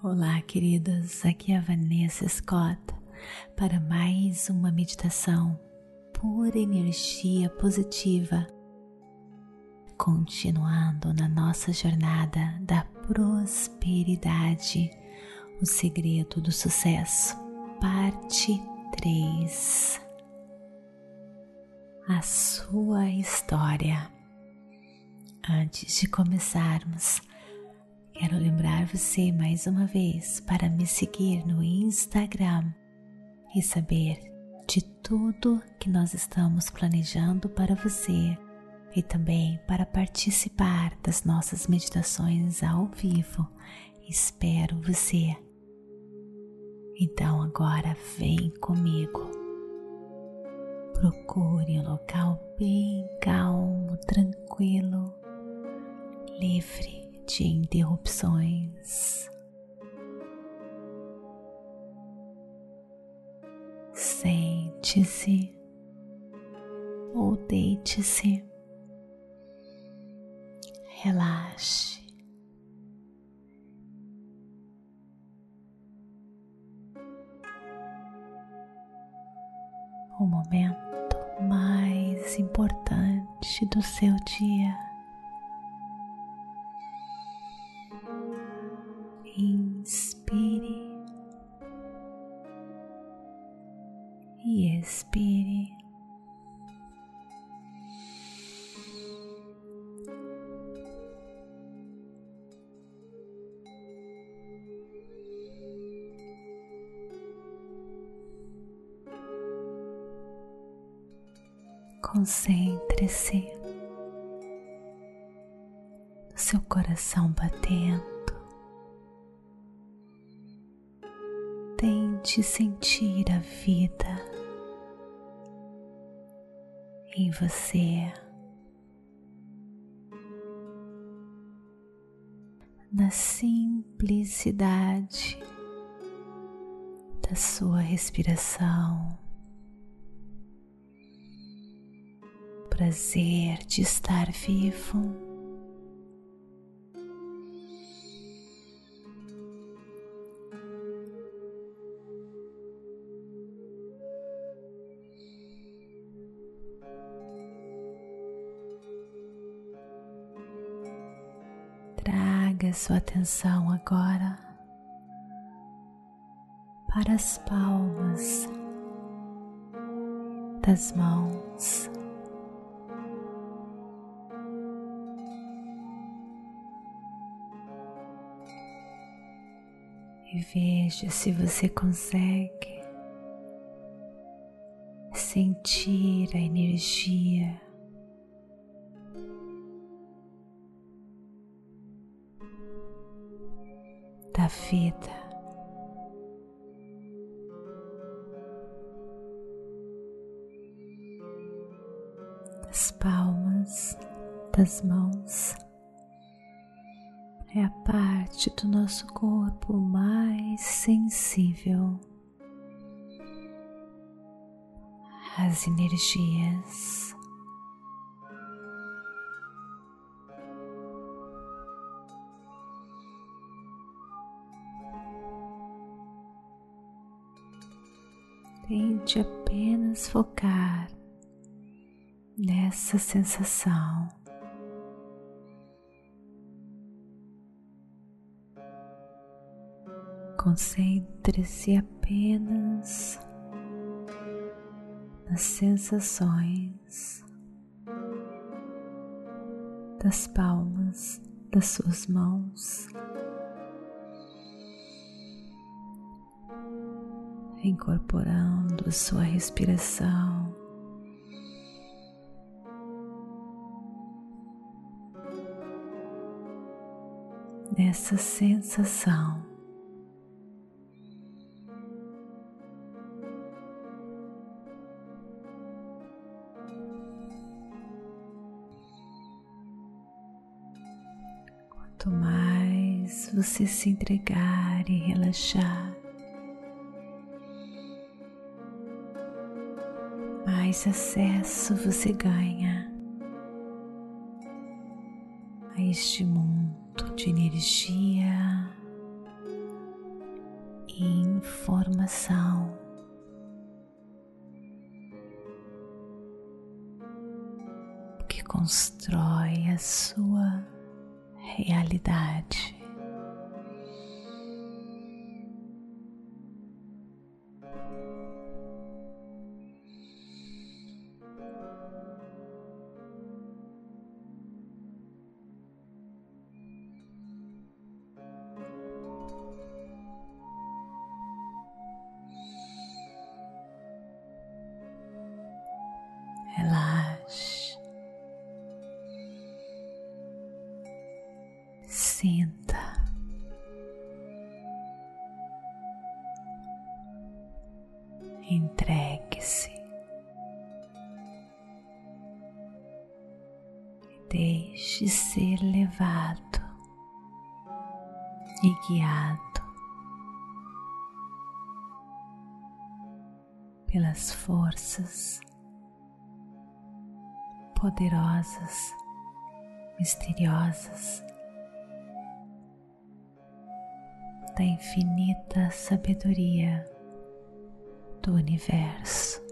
Olá, queridos. Aqui é a Vanessa Scott para mais uma meditação pura energia positiva, continuando na nossa jornada da prosperidade, o segredo do sucesso, parte 3. A sua história. Antes de começarmos, Quero lembrar você mais uma vez para me seguir no Instagram e saber de tudo que nós estamos planejando para você e também para participar das nossas meditações ao vivo. Espero você. Então agora vem comigo. Procure um local bem calmo, tranquilo, livre de interrupções. Sente-se ou deite-se, relaxe. O momento mais importante do seu dia. Concentre-se no seu coração batendo. Tente sentir a vida em você. Na simplicidade da sua respiração, prazer de estar vivo. traga sua atenção agora para as palmas das mãos. Veja se você consegue sentir a energia da vida. Das palmas das mãos é a parte do nosso corpo mais sensível às energias Tente apenas focar nessa sensação. Concentre-se apenas nas sensações das palmas das suas mãos. incorporando a sua respiração. Nessa sensação. Quanto mais você se entregar e relaxar, mais acesso você ganha a este mundo de energia, informação. Que constrói a sua realidade. Deixe ser levado e guiado pelas forças poderosas, misteriosas da infinita sabedoria do universo.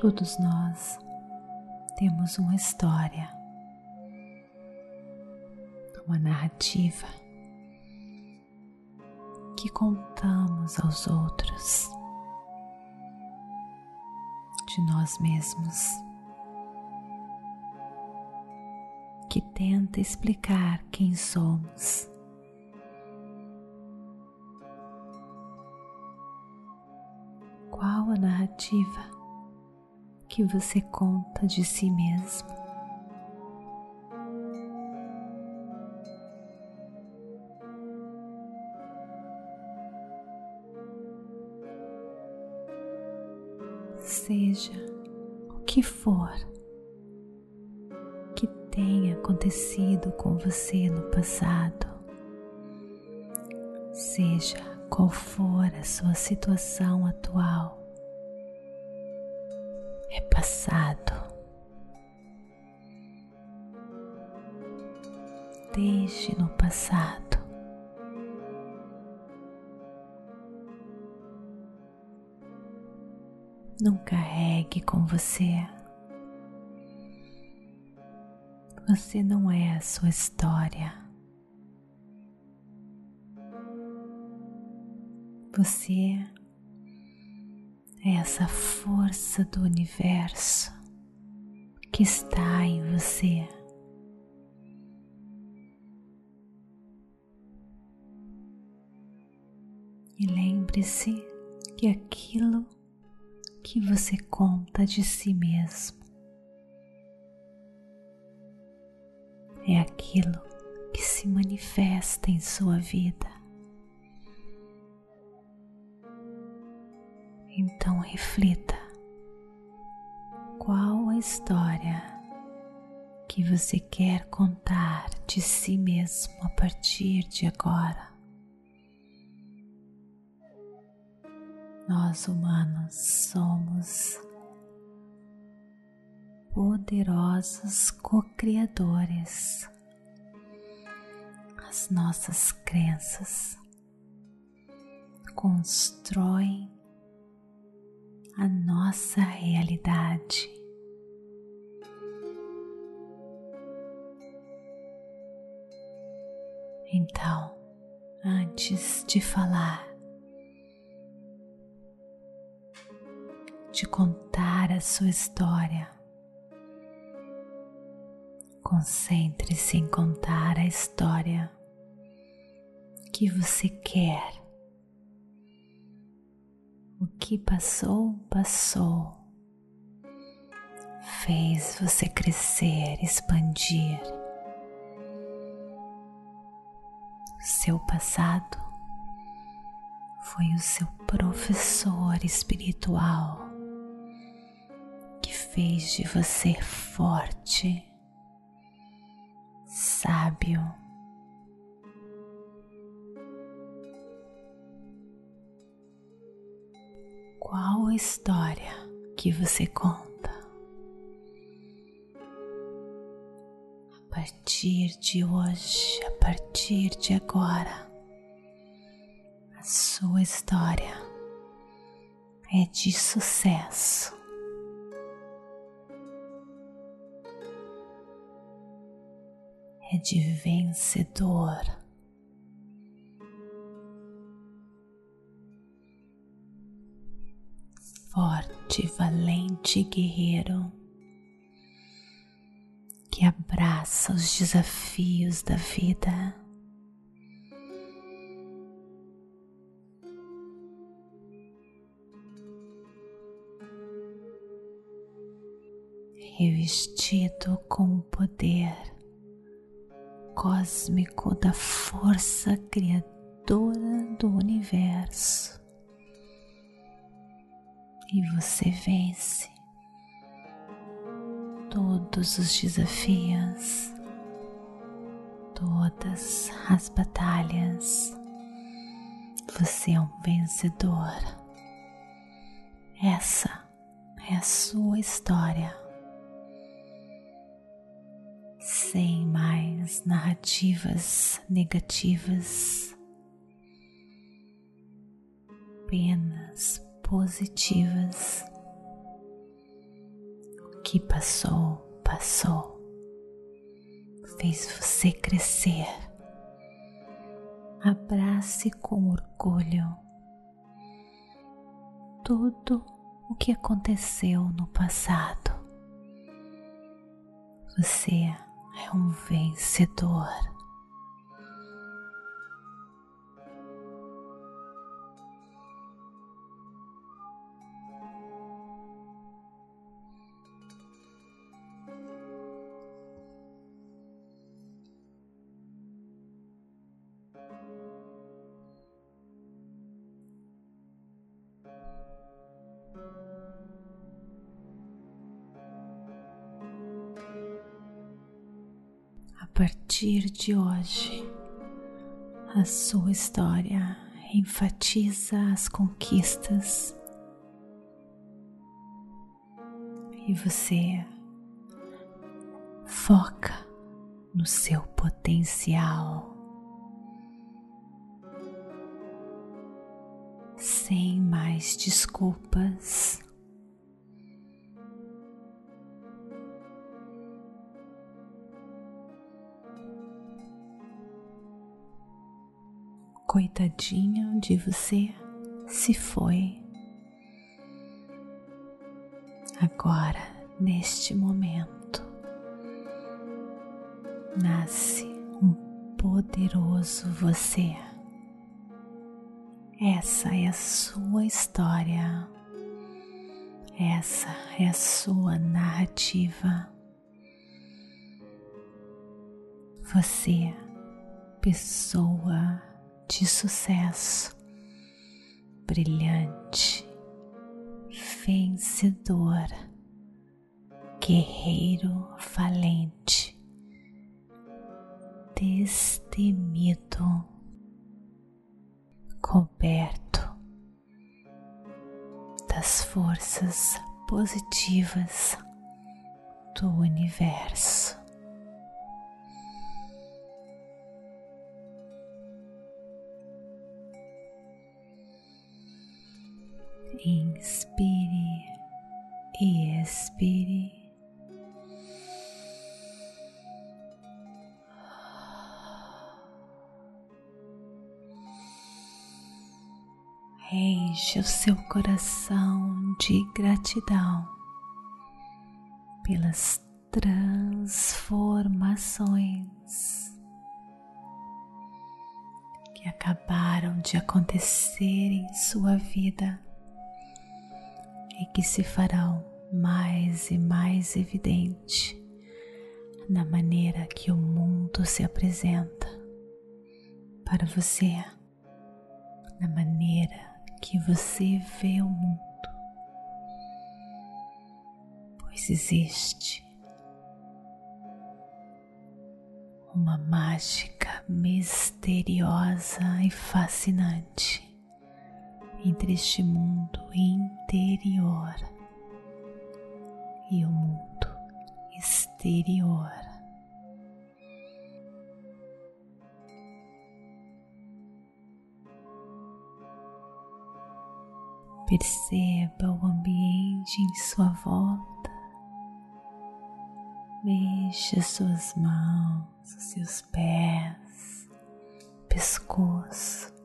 Todos nós temos uma história, uma narrativa que contamos aos outros de nós mesmos, que tenta explicar quem somos. Qual a narrativa? Que você conta de si mesmo. Seja o que for que tenha acontecido com você no passado, seja qual for a sua situação atual, passado. Deixe no passado. Não carregue com você. Você não é a sua história. Você essa força do universo que está em você. E lembre-se que aquilo que você conta de si mesmo é aquilo que se manifesta em sua vida. Então reflita qual a história que você quer contar de si mesmo a partir de agora. Nós humanos somos poderosos co-criadores. As nossas crenças constroem a nossa realidade. Então, antes de falar, de contar a sua história, concentre-se em contar a história que você quer o que passou, passou. Fez você crescer, expandir. Seu passado foi o seu professor espiritual fez de você forte, sábio. Qual a história que você conta? A partir de hoje, a partir de agora, a sua história é de sucesso. É de vencedor. Forte, valente guerreiro que abraça os desafios da vida. Revestido com o poder cósmico da força criadora do universo, e você vence todos os desafios, todas as batalhas. Você é um vencedor. Essa é a sua história. Sem mais narrativas negativas, apenas positivas que passou, passou, fez você crescer. Abrace com orgulho tudo o que aconteceu no passado. Você é um vencedor. Partir de hoje, a sua história enfatiza as conquistas e você foca no seu potencial. Sem mais desculpas. Coitadinho de você se foi. Agora, neste momento, nasce um poderoso você. Essa é a sua história. Essa é a sua narrativa. Você, pessoa de sucesso, brilhante, vencedor, guerreiro valente, destemido, coberto das forças positivas do universo. Inspire e expire. Enche o seu coração de gratidão pelas transformações que acabaram de acontecer em sua vida e que se farão mais e mais evidente na maneira que o mundo se apresenta para você, na maneira que você vê o mundo, pois pois existe uma mágica misteriosa e fascinante entre este mundo interior e o mundo exterior. Perceba o ambiente em sua volta. Mexa suas mãos, seus pés, pescoço.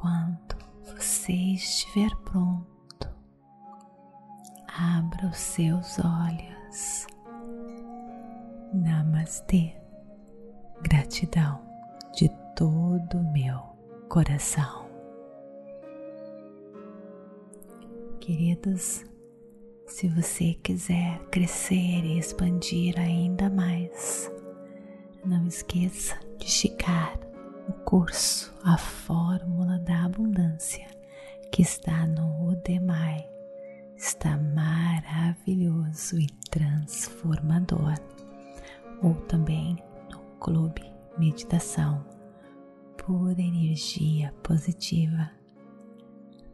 Quando você estiver pronto, abra os seus olhos. Namastê. Gratidão de todo o meu coração. queridos, se você quiser crescer e expandir ainda mais, não esqueça de checar o curso A Fórmula da Abundância que está no Udemy. Está maravilhoso e transformador. Ou também no Clube Meditação Pura Energia Positiva.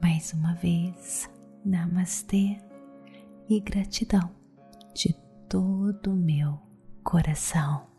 Mais uma vez, Namastê e gratidão de todo o meu coração.